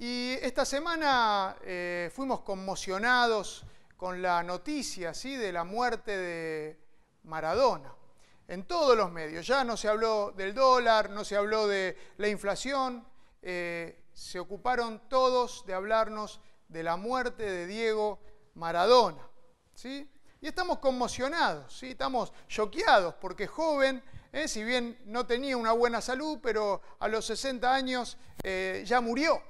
Y esta semana eh, fuimos conmocionados con la noticia ¿sí? de la muerte de Maradona. En todos los medios. Ya no se habló del dólar, no se habló de la inflación. eh, se ocuparon todos de hablarnos de la muerte de Diego Maradona. ¿sí? Y estamos conmocionados, ¿sí? estamos choqueados porque joven, ¿eh? si bien no tenía una buena salud, pero a los 60 años ya murió.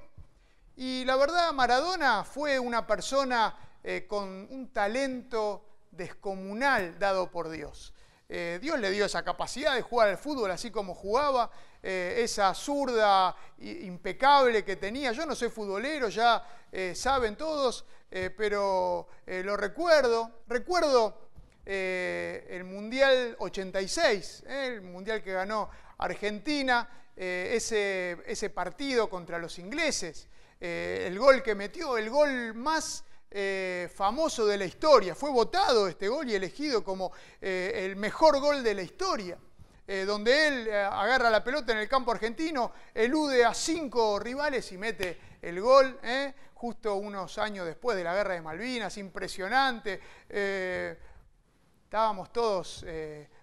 Y la verdad, Maradona fue una persona eh, con un talento descomunal dado por Dios. Eh, Dios le dio esa capacidad de jugar al fútbol así como jugaba, eh, esa zurda impecable que tenía. Yo no soy futbolero, ya saben todos, pero lo recuerdo. Recuerdo el Mundial 86, eh, el Mundial que ganó Argentina, ese partido contra los ingleses, eh, el gol que metió, el gol más eh, famoso de la historia. Fue votado este gol y elegido como eh, el mejor gol de la historia. donde él agarra la pelota en el campo argentino, elude a cinco rivales y mete el gol, justo unos años después de la guerra de Malvinas, impresionante. estábamos todos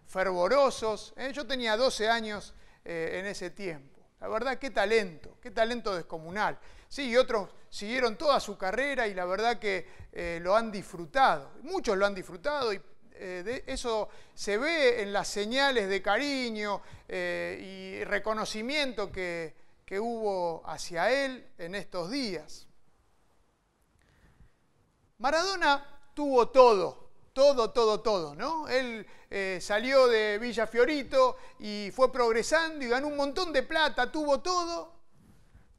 fervorosos. Yo tenía 12 años en ese tiempo. La verdad, qué talento, qué talento descomunal. Sí, y otros siguieron toda su carrera y la verdad que eh, lo han disfrutado. Muchos lo han disfrutado y eh, de- eso se ve en las señales de cariño eh, y reconocimiento que, que hubo hacia él en estos días. Maradona tuvo todo, todo, todo, todo, ¿no? Él salió de Villa Fiorito y fue progresando y ganó un montón de plata, tuvo todo,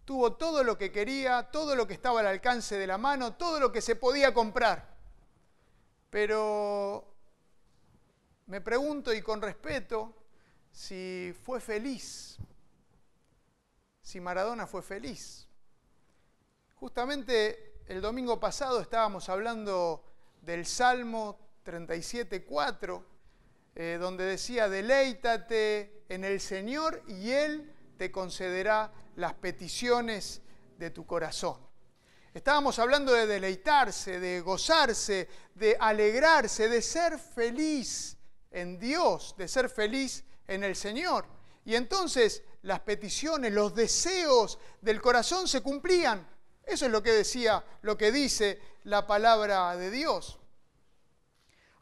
tuvo todo lo que quería, todo lo que estaba al alcance de la mano, todo lo que se podía comprar. Pero me pregunto y con respeto si fue feliz, si Maradona fue feliz. Justamente el domingo pasado estábamos hablando del Salmo 37.4, eh, donde decía, deleítate en el Señor y Él te concederá las peticiones de tu corazón. Estábamos hablando de deleitarse, de gozarse, de alegrarse, de ser feliz en Dios, de ser feliz en el Señor. Y entonces las peticiones, los deseos del corazón se cumplían. Eso es lo que decía, lo que dice la palabra de Dios.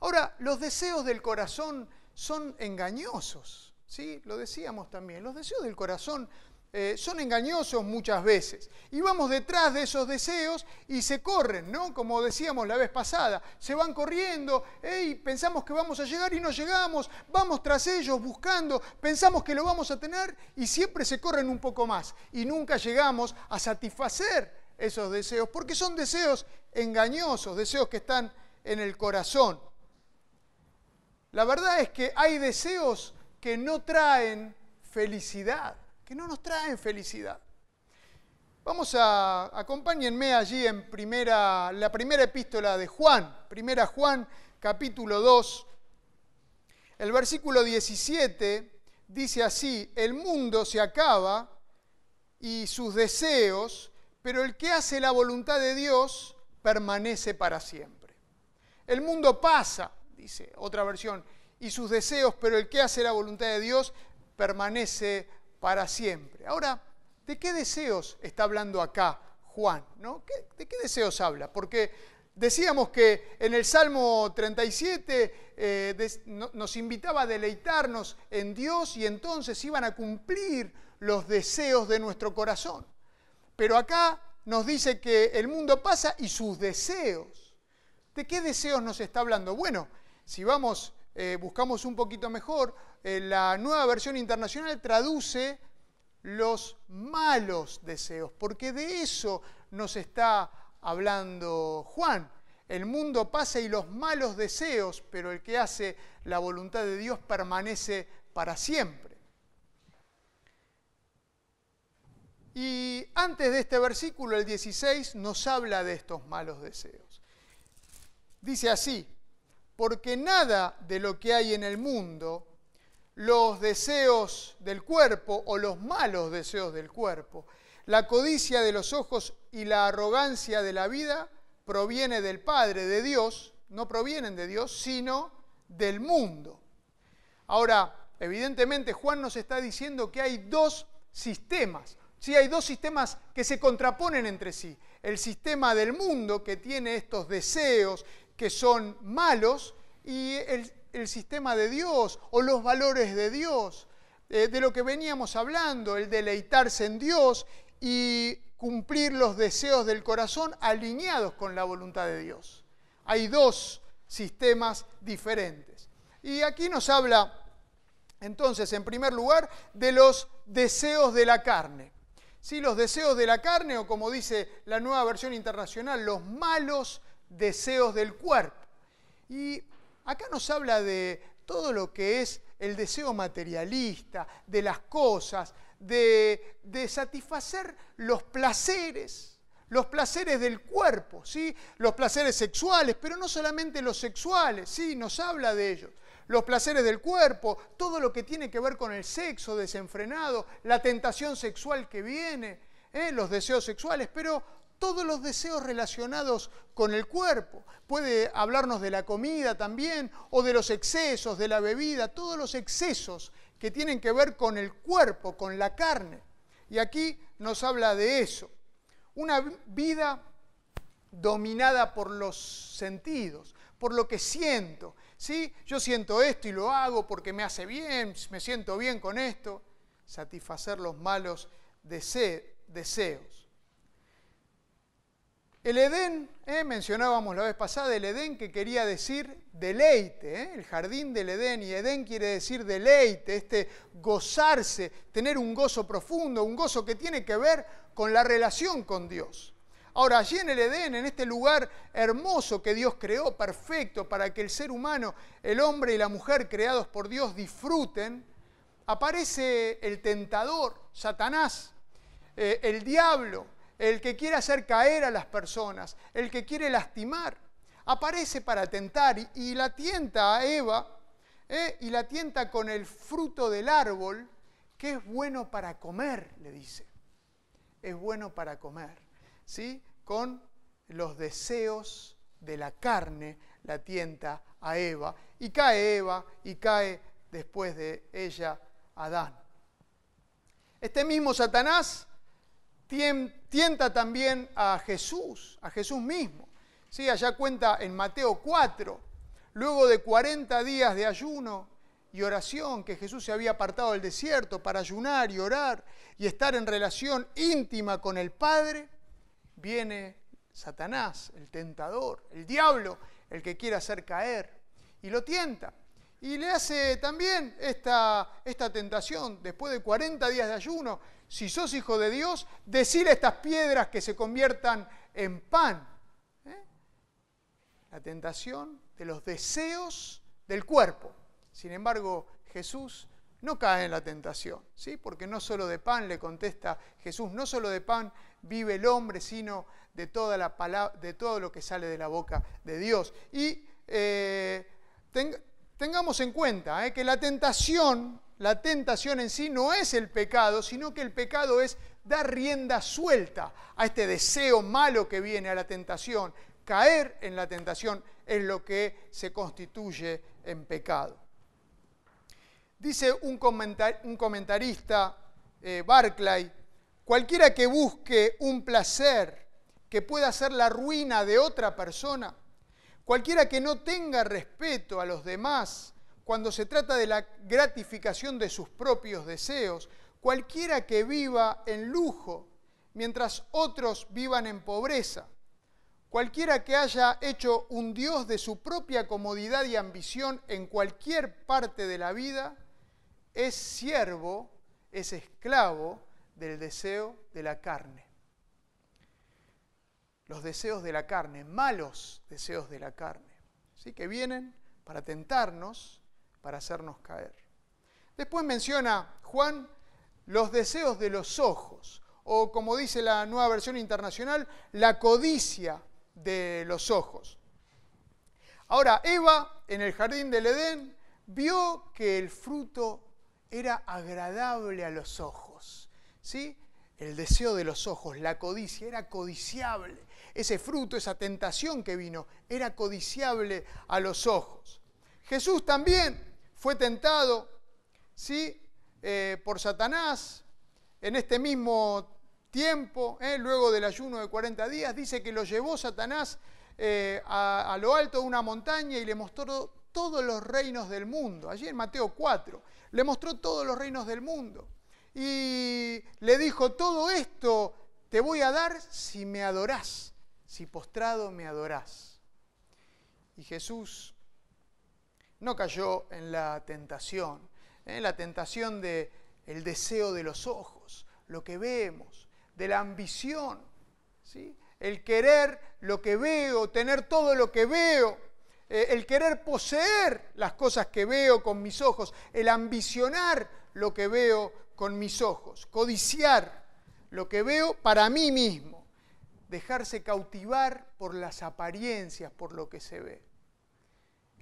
Ahora, los deseos del corazón son engañosos, ¿sí? Lo decíamos también. Los deseos del corazón eh, son engañosos muchas veces. Y vamos detrás de esos deseos y se corren, ¿no? Como decíamos la vez pasada, se van corriendo, y pensamos que vamos a llegar y no llegamos, vamos tras ellos buscando, pensamos que lo vamos a tener y siempre se corren un poco más y nunca llegamos a satisfacer esos deseos, porque son deseos engañosos, deseos que están en el corazón. La verdad es que hay deseos que no traen felicidad, que no nos traen felicidad. Vamos a, acompáñenme allí en primera, la primera epístola de Juan, primera Juan capítulo 2, el versículo 17 dice así, el mundo se acaba y sus deseos, pero el que hace la voluntad de Dios permanece para siempre. El mundo pasa, dice otra versión, y sus deseos, pero el que hace la voluntad de Dios permanece para siempre. Ahora, ¿de qué deseos está hablando acá Juan? ¿no? ¿Qué- ¿De qué deseos habla? Porque decíamos que en el Salmo 37 eh, nos invitaba a deleitarnos en Dios y entonces iban a cumplir los deseos de nuestro corazón. Pero acá nos dice que el mundo pasa y sus deseos. ¿De qué deseos nos está hablando? Bueno, si vamos, eh, buscamos un poquito mejor, eh, la nueva versión internacional traduce los malos deseos, porque de eso nos está hablando Juan. El mundo pasa y los malos deseos, pero el que hace la voluntad de Dios permanece para siempre. Y antes de este versículo, el 16, nos habla de estos malos deseos. Dice así, porque nada de lo que hay en el mundo, los deseos del cuerpo o los malos deseos del cuerpo, La codicia de los ojos y la arrogancia de la vida proviene del Padre, de Dios, no provienen de Dios, sino del mundo. Ahora, evidentemente Juan nos está diciendo que hay dos sistemas. Sí, hay dos sistemas que se contraponen entre sí. El sistema del mundo, que tiene estos deseos que son malos, y el, sistema de Dios o los valores de Dios, eh, de lo que veníamos hablando, el deleitarse en Dios y cumplir los deseos del corazón alineados con la voluntad de Dios. Hay dos sistemas diferentes. Y aquí nos habla entonces, en primer lugar, de los deseos de la carne. Sí, los deseos de la carne, o como dice la nueva versión internacional, los malos deseos del cuerpo. Y acá nos habla de todo lo que es el deseo materialista, de las cosas, de, satisfacer los placeres, los placeres del cuerpo, ¿sí? los placeres sexuales, pero no solamente los sexuales, ¿sí? nos habla de ellos. Los placeres del cuerpo, todo lo que tiene que ver con el sexo desenfrenado, la tentación sexual que viene, ¿eh? los deseos sexuales, pero todos los deseos relacionados con el cuerpo. Puede hablarnos de la comida también, o de los excesos, de la bebida, todos los excesos que tienen que ver con el cuerpo, con la carne. Y aquí nos habla de eso. Una vida dominada por los sentidos, por lo que siento. ¿sí? Yo siento esto y lo hago porque me hace bien, me siento bien con esto. Satisfacer los malos deseos. El Edén, eh, mencionábamos la vez pasada, el Edén que quería decir deleite, eh, el jardín del Edén, y Edén quiere decir deleite, este gozarse, tener un gozo profundo, un gozo que tiene que ver con la relación con Dios. Ahora, allí en el Edén, en este lugar hermoso que Dios creó, perfecto, para que el ser humano, el hombre y la mujer creados por Dios disfruten, aparece el tentador, Satanás, eh, el diablo, el que quiere hacer caer a las personas, el que quiere lastimar, aparece para tentar y, la tienta a Eva ¿eh? y la tienta con el fruto del árbol que es bueno para comer, le dice. Es bueno para comer, ¿sí? Con los deseos de la carne la tienta a Eva y cae Eva y cae después de ella Adán. Este mismo Satanás tienta también a Jesús, a Jesús mismo. Sí, allá cuenta en Mateo 4, luego de 40 días de ayuno y oración, que Jesús se había apartado del desierto para ayunar y orar y estar en relación íntima con el Padre, viene Satanás, el tentador, el diablo, el que quiere hacer caer, y lo tienta. Y le hace también esta, esta tentación, después de 40 días de ayuno, si sos hijo de Dios, decir estas piedras que se conviertan en pan. ¿eh? La tentación de los deseos del cuerpo. Sin embargo, Jesús no cae en la tentación, ¿sí? porque no solo de pan, le contesta Jesús, no solo de pan vive el hombre, sino de, toda la palabra, de todo lo que sale de la boca de Dios. Y eh, tengamos en cuenta ¿eh? que la tentación la tentación en sí no es el pecado, sino que el pecado es dar rienda suelta a este deseo malo que viene a la tentación. Caer en la tentación es lo que se constituye en pecado. Dice un, comentarista, eh, Barclay, cualquiera que busque un placer que pueda ser la ruina de otra persona, cualquiera que no tenga respeto a los demás, cuando se trata de la gratificación de sus propios deseos, cualquiera que viva en lujo, mientras otros vivan en pobreza, cualquiera que haya hecho un Dios de su propia comodidad y ambición en cualquier parte de la vida, es siervo, es esclavo del deseo de la carne. Los deseos de la carne, malos deseos de la carne, ¿sí? que vienen para tentarnos, para hacernos caer. Después menciona Juan los deseos de los ojos, o como dice la nueva versión internacional, la codicia de los ojos. Ahora, Eva en el jardín del Edén vio que el fruto era agradable a los ojos. ¿sí? el deseo de los ojos, la codicia, era codiciable. Ese fruto, esa tentación que vino, era codiciable a los ojos. Jesús también fue tentado, ¿sí? Eh, por Satanás en este mismo tiempo, ¿eh? luego del ayuno de 40 días, dice que lo llevó Satanás eh, a, a lo alto de una montaña y le mostró todos los reinos del mundo. Allí en Mateo 4, le mostró todos los reinos del mundo. Y le dijo, todo esto te voy a dar si me adorás, si postrado me adorás. Y Jesús no cayó en la tentación, en la tentación de el deseo de los ojos, lo que vemos, de la ambición, ¿sí? el querer lo que veo, tener todo lo que veo, eh, el querer poseer las cosas que veo con mis ojos, el ambicionar lo que veo con mis ojos, codiciar lo que veo para mí mismo, dejarse cautivar por las apariencias, por lo que se ve.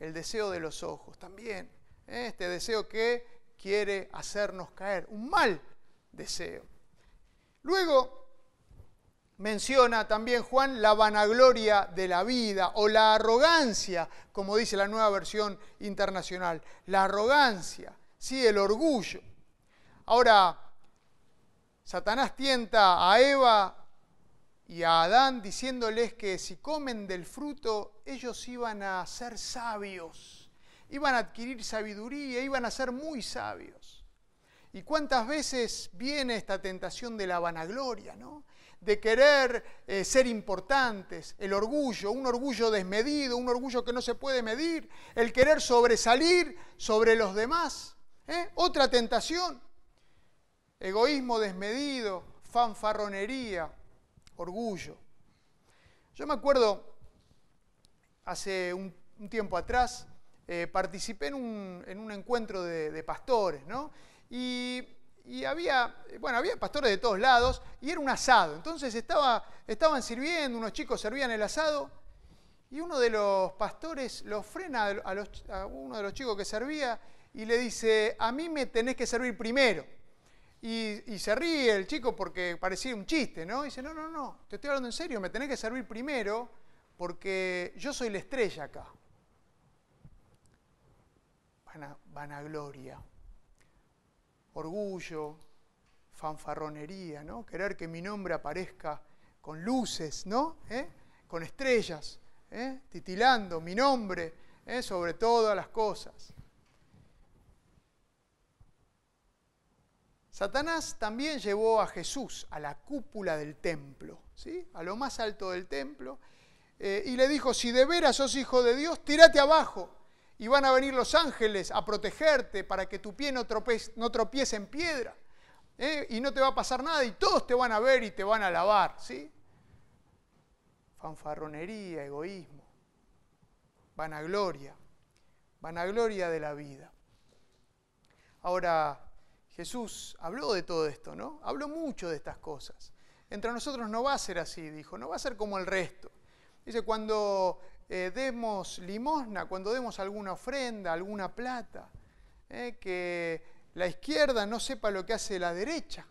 El deseo de los ojos también, ¿eh? este deseo que quiere hacernos caer, un mal deseo. Luego, menciona también Juan la vanagloria de la vida o la arrogancia, como dice la nueva versión internacional. La arrogancia, sí, el orgullo. Ahora, Satanás tienta a Eva y a Adán diciéndoles que si comen del fruto ellos iban a ser sabios, iban a adquirir sabiduría, iban a ser muy sabios. ¿Y cuántas veces viene esta tentación de la vanagloria, no? de querer eh, ser importantes, el orgullo, un orgullo desmedido, un orgullo que no se puede medir, el querer sobresalir sobre los demás. ¿eh? Otra tentación, egoísmo desmedido, fanfarronería, orgullo. Yo me acuerdo, hace un, tiempo atrás, eh, participé en un, encuentro de, pastores, ¿no? Y había, bueno, había pastores de todos lados y era un asado. Entonces estaba, estaban sirviendo, unos chicos servían el asado y uno de los pastores lo frena a, uno de los chicos que servía y le dice, a mí me tenés que servir primero. Y, se ríe el chico porque parecía un chiste, ¿no? Dice, no, no, no, te estoy hablando en serio, me tenés que servir primero porque yo soy la estrella acá. vanagloria orgullo, fanfarronería, ¿no? Querer que mi nombre aparezca con luces, ¿no? ¿Eh? Con estrellas, ¿eh? titilando mi nombre ¿eh? sobre todas las cosas. Satanás también llevó a Jesús a la cúpula del templo, ¿sí? a lo más alto del templo, y le dijo, si de veras sos hijo de Dios, tírate abajo, y van a venir los ángeles a protegerte para que tu pie no, tropiece, en piedra. ¿eh? Y no te va a pasar nada y todos te van a ver y te van a alabar. ¿sí? Fanfarronería, egoísmo, vanagloria, vanagloria de la vida. Ahora, Jesús habló de todo esto, ¿no? Habló mucho de estas cosas. Entre nosotros no va a ser así, dijo, no va a ser como el resto. Dice, cuando eh, demos limosna, cuando demos alguna ofrenda, alguna plata, eh, que la izquierda no sepa lo que hace la derecha.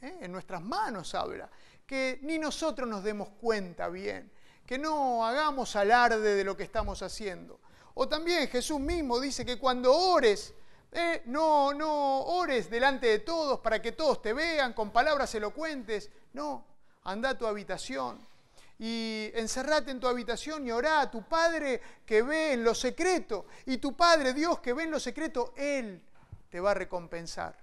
Eh, en nuestras manos habla. Que ni nosotros nos demos cuenta bien, que no hagamos alarde de lo que estamos haciendo. O también Jesús mismo dice que cuando ores, no, no ores delante de todos para que todos te vean con palabras elocuentes. No, anda a tu habitación y encerrate en tu habitación y orá a tu Padre que ve en lo secreto. Y tu Padre, Dios que ve en lo secreto, Él te va a recompensar.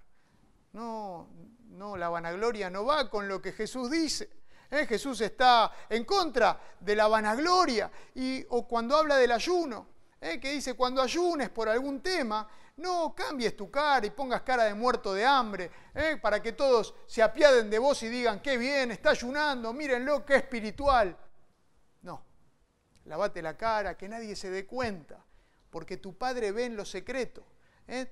No, no, la vanagloria no va con lo que Jesús dice. ¿eh? Jesús está en contra de la vanagloria. Y, o cuando habla del ayuno, ¿eh? que dice, cuando ayunes por algún tema, no cambies tu cara y pongas cara de muerto de hambre, ¿eh? para que todos se apiaden de vos y digan, qué bien, está ayunando, mírenlo, qué espiritual. No, lavate la cara, que nadie se dé cuenta, porque tu Padre ve en lo secreto. ¿eh?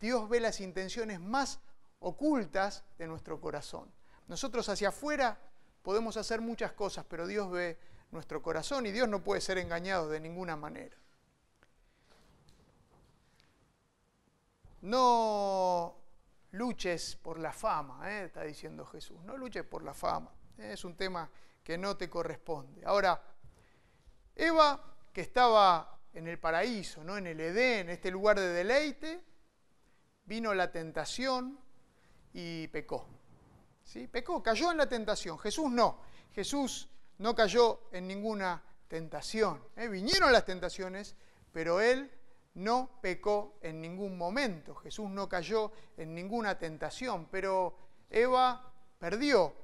Dios ve las intenciones más ocultas de nuestro corazón. Nosotros hacia afuera podemos hacer muchas cosas, pero Dios ve nuestro corazón y Dios no puede ser engañado de ninguna manera. No, luches por la fama, ¿eh? está diciendo Jesús, no luches por la fama, es un tema que no te corresponde. Ahora, Eva, que estaba en el paraíso, ¿no? en el Edén, este lugar de deleite, vino la tentación y pecó. ¿Sí? Pecó, cayó en la tentación. Jesús no. Jesús no cayó en ninguna tentación. ¿eh? Vinieron las tentaciones, pero él no pecó en ningún momento. Jesús no cayó en ninguna tentación, pero Eva perdió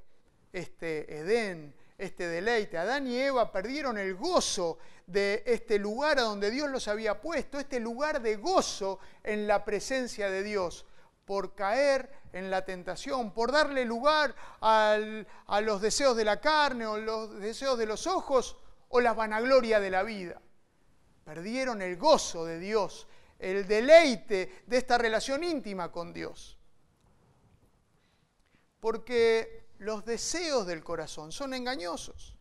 este Edén, este deleite. Adán y Eva perdieron el gozo de este lugar a donde Dios los había puesto, este lugar de gozo en la presencia de Dios, por caer en la tentación, por darle lugar a los deseos de la carne o los deseos de los ojos o la vanagloria de la vida. Perdieron el gozo de Dios, el deleite de esta relación íntima con Dios. Porque los deseos del corazón son engañosos.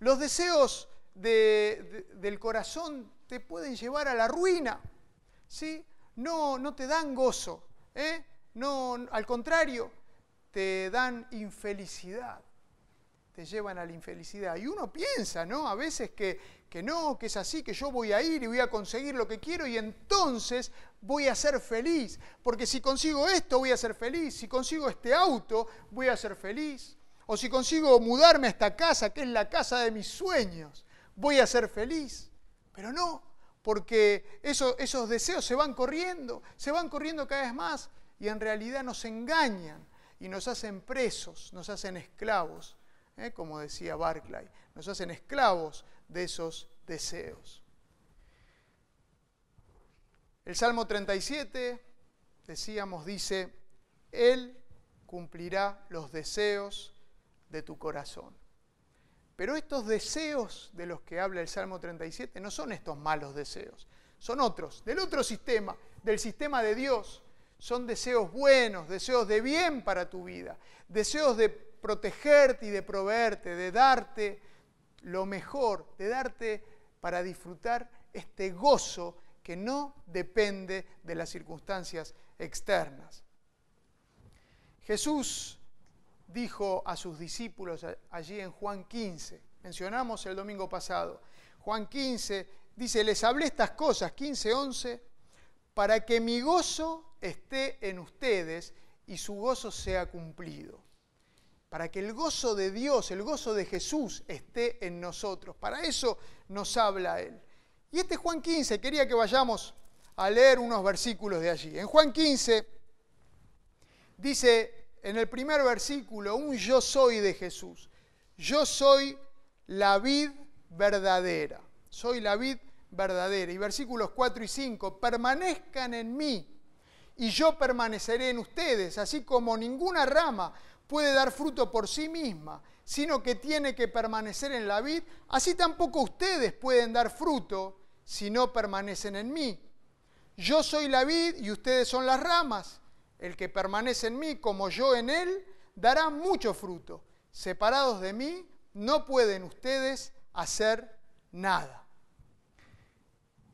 Los deseos del corazón te pueden llevar a la ruina. ¿sí? No, no te dan gozo. ¿eh? No, al contrario, te dan infelicidad. Te llevan a la infelicidad. Y uno piensa, ¿no? A veces que, que no, que es así, que yo voy a ir y voy a conseguir lo que quiero y entonces voy a ser feliz, porque si consigo esto voy a ser feliz, si consigo este auto voy a ser feliz, o si consigo mudarme a esta casa, que es la casa de mis sueños, voy a ser feliz. Pero no, porque esos deseos se van corriendo, se van corriendo cada vez más y en realidad nos engañan y nos hacen presos, nos hacen esclavos, ¿eh? como decía Barclay, nos hacen esclavos de esos deseos. El Salmo 37, decíamos, dice, Él cumplirá los deseos de tu corazón. Pero estos deseos de los que habla el Salmo 37 no son estos malos deseos, son otros, del otro sistema, del sistema de Dios. Son deseos buenos, deseos de bien para tu vida, deseos de protegerte y de proveerte, de darte lo mejor, de darte para disfrutar este gozo que no depende de las circunstancias externas. Jesús dijo a sus discípulos allí en Juan 15, mencionamos el domingo pasado, Juan 15 dice, les hablé estas cosas, 15, 11, para que mi gozo esté en ustedes y su gozo sea cumplido. Para que el gozo de Dios, el gozo de Jesús esté en nosotros. Para eso nos habla Él. Y este Juan 15, quería que vayamos a leer unos versículos de allí. En Juan 15 dice en el primer versículo un yo soy de Jesús. Yo soy la vid verdadera. Soy la vid verdadera. Y versículos 4 y 5, permanezcan en mí y yo permaneceré en ustedes, así como ninguna rama puede dar fruto por sí misma, sino que tiene que permanecer en la vid, así tampoco ustedes pueden dar fruto si no permanecen en mí. Yo soy la vid y ustedes son las ramas. El que permanece en mí como yo en él, dará mucho fruto. Separados de mí, no pueden ustedes hacer nada.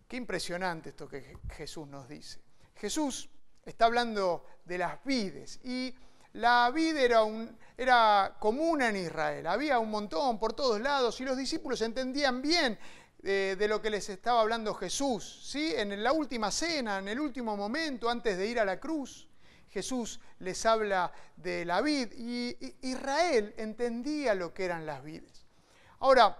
Qué impresionante esto que Jesús nos dice. Jesús está hablando de las vides y la vid era, común en Israel, había un montón por todos lados y los discípulos entendían bien de, lo que les estaba hablando Jesús, ¿sí? En la última cena, en el último momento, antes de ir a la cruz, Jesús les habla de la vid y Israel entendía lo que eran las vides. Ahora,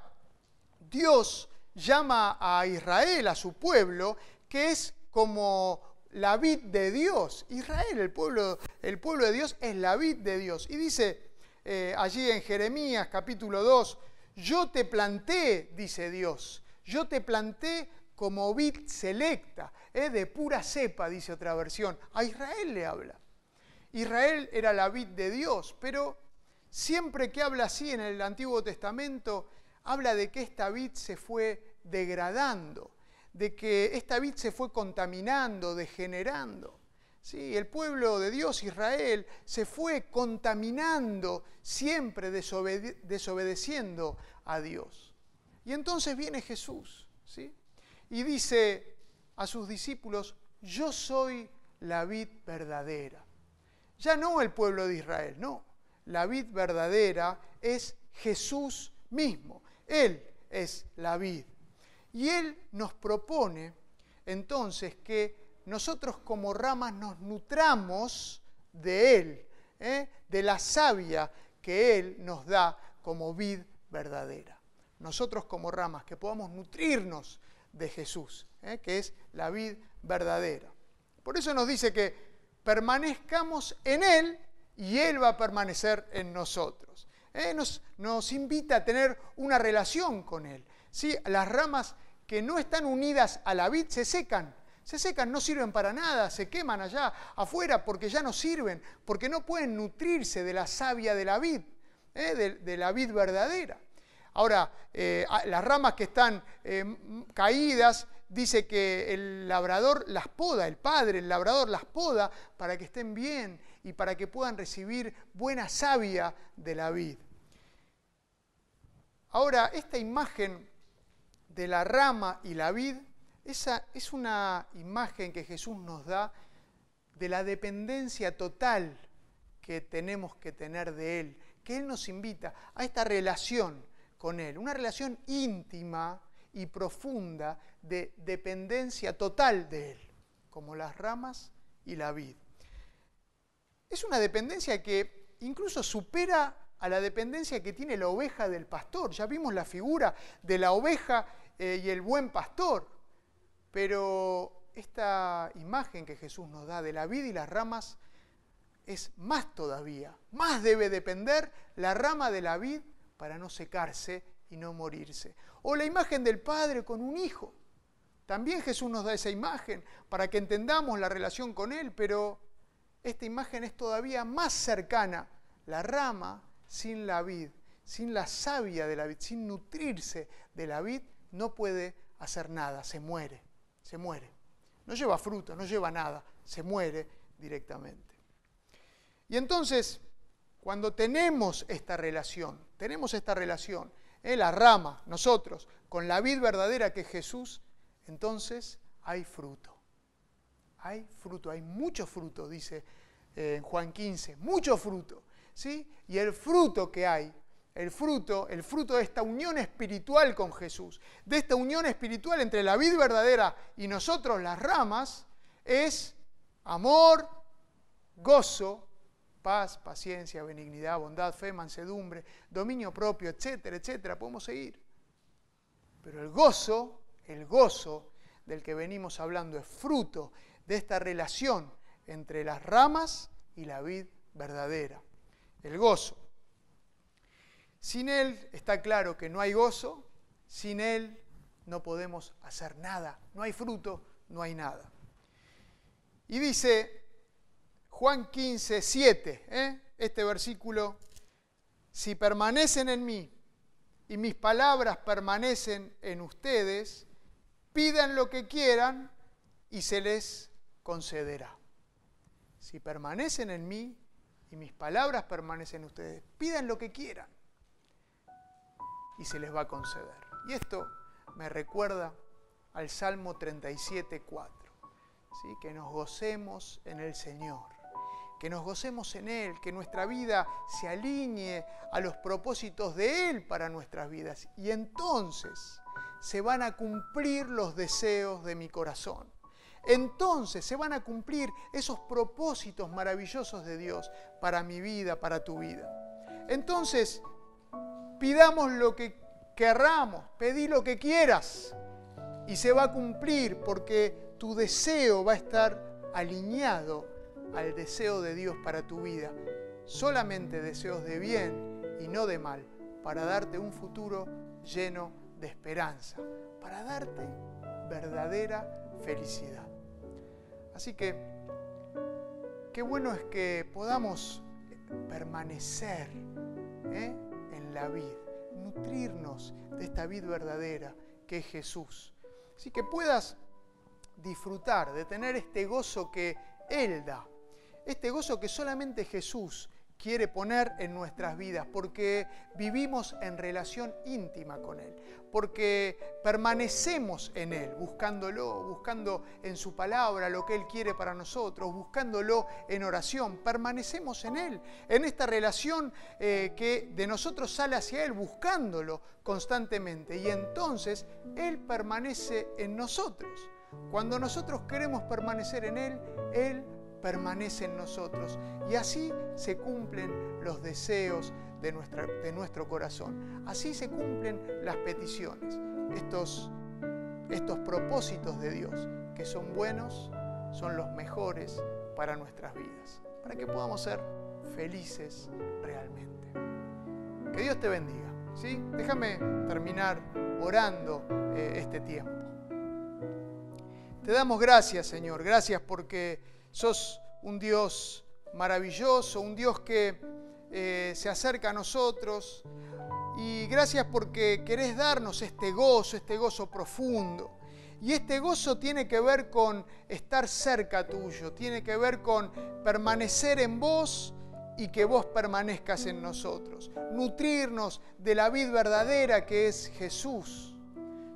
Dios llama a Israel, a su pueblo, que es como la vid de Dios. Israel, el pueblo, el pueblo de Dios, es la vid de Dios. Y dice eh, allí en Jeremías capítulo 2, yo te planté, dice Dios, yo te planté como vid selecta, eh, de pura cepa, dice otra versión. A Israel le habla. Israel era la vid de Dios, pero siempre que habla así en el Antiguo Testamento, habla de que esta vid se fue degradando, de que esta vid se fue contaminando, degenerando. Sí, el pueblo de Dios, Israel, se fue contaminando, siempre desobedeciendo a Dios. Y entonces viene Jesús, ¿sí? Y dice a sus discípulos, yo soy la vid verdadera. ya no el pueblo de Israel, no. La vid verdadera es Jesús mismo. Él es la vid. Y Él nos propone entonces que nosotros como ramas nos nutramos de Él, ¿eh? de la savia que Él nos da como vid verdadera. Nosotros como ramas, que podamos nutrirnos de Jesús, ¿eh? que es la vid verdadera. Por eso nos dice que permanezcamos en Él y Él va a permanecer en nosotros. ¿eh? Nos, invita a tener una relación con Él. ¿sí? Las ramas que no están unidas a la vid se secan, se secan, no sirven para nada, se queman allá afuera porque ya no sirven, porque no pueden nutrirse de la savia de la vid, ¿eh? de, la vid verdadera. Ahora, eh, las ramas que están caídas dice que el labrador las poda, el padre, el labrador las poda para que estén bien y para que puedan recibir buena savia de la vid. Ahora, esta imagen de la rama y la vid, esa es una imagen que Jesús nos da de la dependencia total que tenemos que tener de Él, que Él nos invita a esta relación con Él, una relación íntima y profunda de dependencia total de Él, como las ramas y la vid. Es una dependencia que incluso supera a la dependencia que tiene la oveja del pastor. Ya vimos la figura de la oveja eh, y el buen pastor, pero esta imagen que Jesús nos da de la vid y las ramas es más todavía. Más debe depender la rama de la vid para no secarse y no morirse. O la imagen del padre con un hijo. También Jesús nos da esa imagen para que entendamos la relación con Él, pero esta imagen es todavía más cercana. La rama sin la vid, sin la savia de la vid, sin nutrirse de la vid, no puede hacer nada, se muere, se muere. No lleva fruto, no lleva nada, se muere directamente. Y entonces, cuando tenemos esta relación, tenemos esta relación, ¿eh? la rama, nosotros, con la vid verdadera que es Jesús, entonces hay fruto. Hay fruto, hay mucho fruto, dice eh, Juan 15, mucho fruto. ¿sí? Y el fruto que hay, el fruto, el fruto de esta unión espiritual con Jesús, de esta unión espiritual entre la vid verdadera y nosotros las ramas, es amor, gozo, paz, paciencia, benignidad, bondad, fe, mansedumbre, dominio propio, etcétera, etcétera. Podemos seguir. Pero el gozo el gozo del que venimos hablando es fruto de esta relación entre las ramas y la vid verdadera. El gozo. Sin Él está claro que no hay gozo, sin Él no podemos hacer nada, no hay fruto, no hay nada. Y dice Juan 15, 7, ¿eh? este versículo, si permanecen en mí y mis palabras permanecen en ustedes, pidan lo que quieran y se les concederá. Si permanecen en mí y mis palabras permanecen en ustedes, pidan lo que quieran y se les va a conceder. Y esto me recuerda al Salmo 37, 4, ¿sí? que nos gocemos en el Señor, que nos gocemos en Él, que nuestra vida se alinee a los propósitos de Él para nuestras vidas. Y entonces se van a cumplir los deseos de mi corazón. Entonces se van a cumplir esos propósitos maravillosos de Dios para mi vida, para tu vida. Entonces, pidamos lo que querramos, pedí lo que quieras y se va a cumplir porque tu deseo va a estar alineado al deseo de Dios para tu vida. Solamente deseos de bien y no de mal, para darte un futuro lleno de esperanza, para darte verdadera felicidad. Así que qué bueno es que podamos permanecer ¿eh? La vid, nutrirnos de esta vid verdadera que es Jesús. Así que puedas disfrutar de tener este gozo que Él da, este gozo que solamente Jesús quiere poner en nuestras vidas, porque vivimos en relación íntima con Él, porque permanecemos en Él, buscándolo, buscando en su palabra lo que Él quiere para nosotros, buscándolo en oración, permanecemos en Él, en esta relación eh, que de nosotros sale hacia Él, buscándolo constantemente, y entonces Él permanece en nosotros. Cuando nosotros queremos permanecer en Él, Él permanece en nosotros. Y así se cumplen los deseos de, nuestra, de nuestro corazón. Así se cumplen las peticiones, estos, estos propósitos de Dios, que son buenos, son los mejores para nuestras vidas, para que podamos ser felices realmente. Que Dios te bendiga. ¿sí? Déjame terminar orando eh, este tiempo. Te damos gracias, Señor. Gracias porque sos un Dios maravilloso, un Dios que eh, se acerca a nosotros. Y gracias porque querés darnos este gozo, este gozo profundo. Y este gozo tiene que ver con estar cerca tuyo, tiene que ver con permanecer en vos y que vos permanezcas en nosotros. Nutrirnos de la vida verdadera que es Jesús.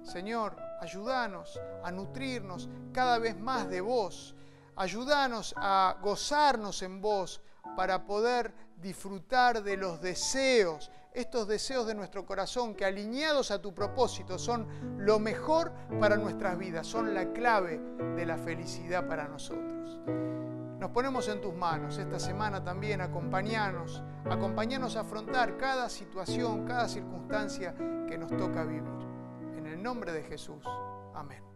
Señor, ayúdanos a nutrirnos cada vez más de vos Ayúdanos a gozarnos en vos para poder disfrutar de los deseos, estos deseos de nuestro corazón que alineados a tu propósito son lo mejor para nuestras vidas, son la clave de la felicidad para nosotros. Nos ponemos en tus manos esta semana también, acompañanos, acompañanos a afrontar cada situación, cada circunstancia que nos toca vivir. En el nombre de Jesús. Amén.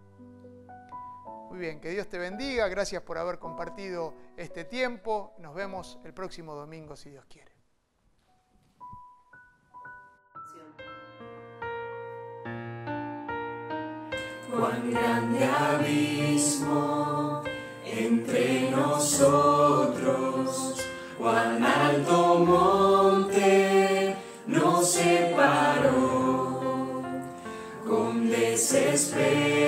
Muy bien, que Dios te bendiga. Gracias por haber compartido este tiempo. Nos vemos el próximo domingo si Dios quiere. Cuán grande abismo entre nosotros, cuán alto monte nos separó con desespero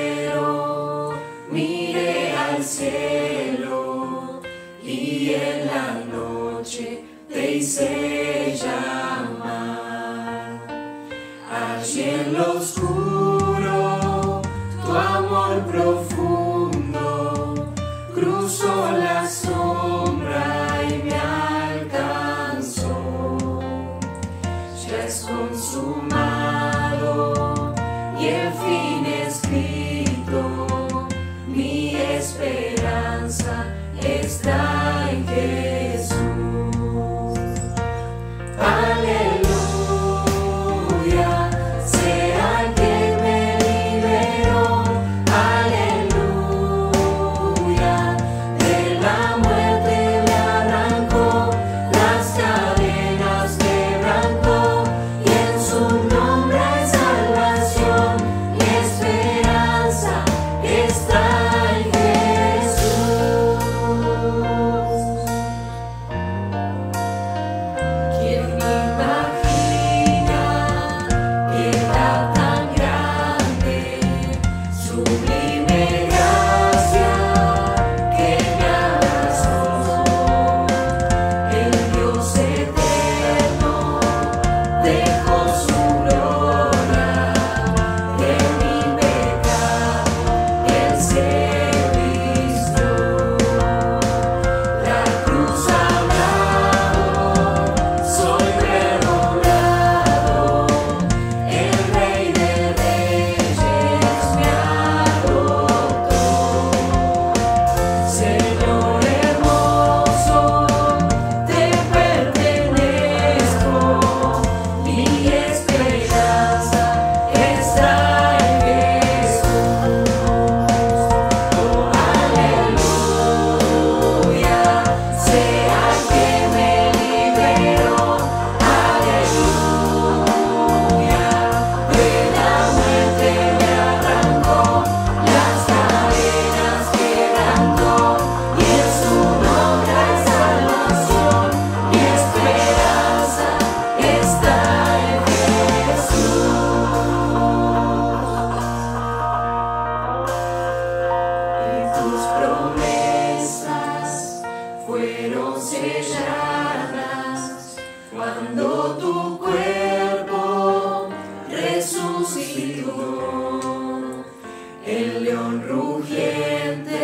león rugiente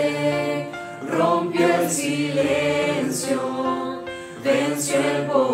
rompió el silencio, venció el poder.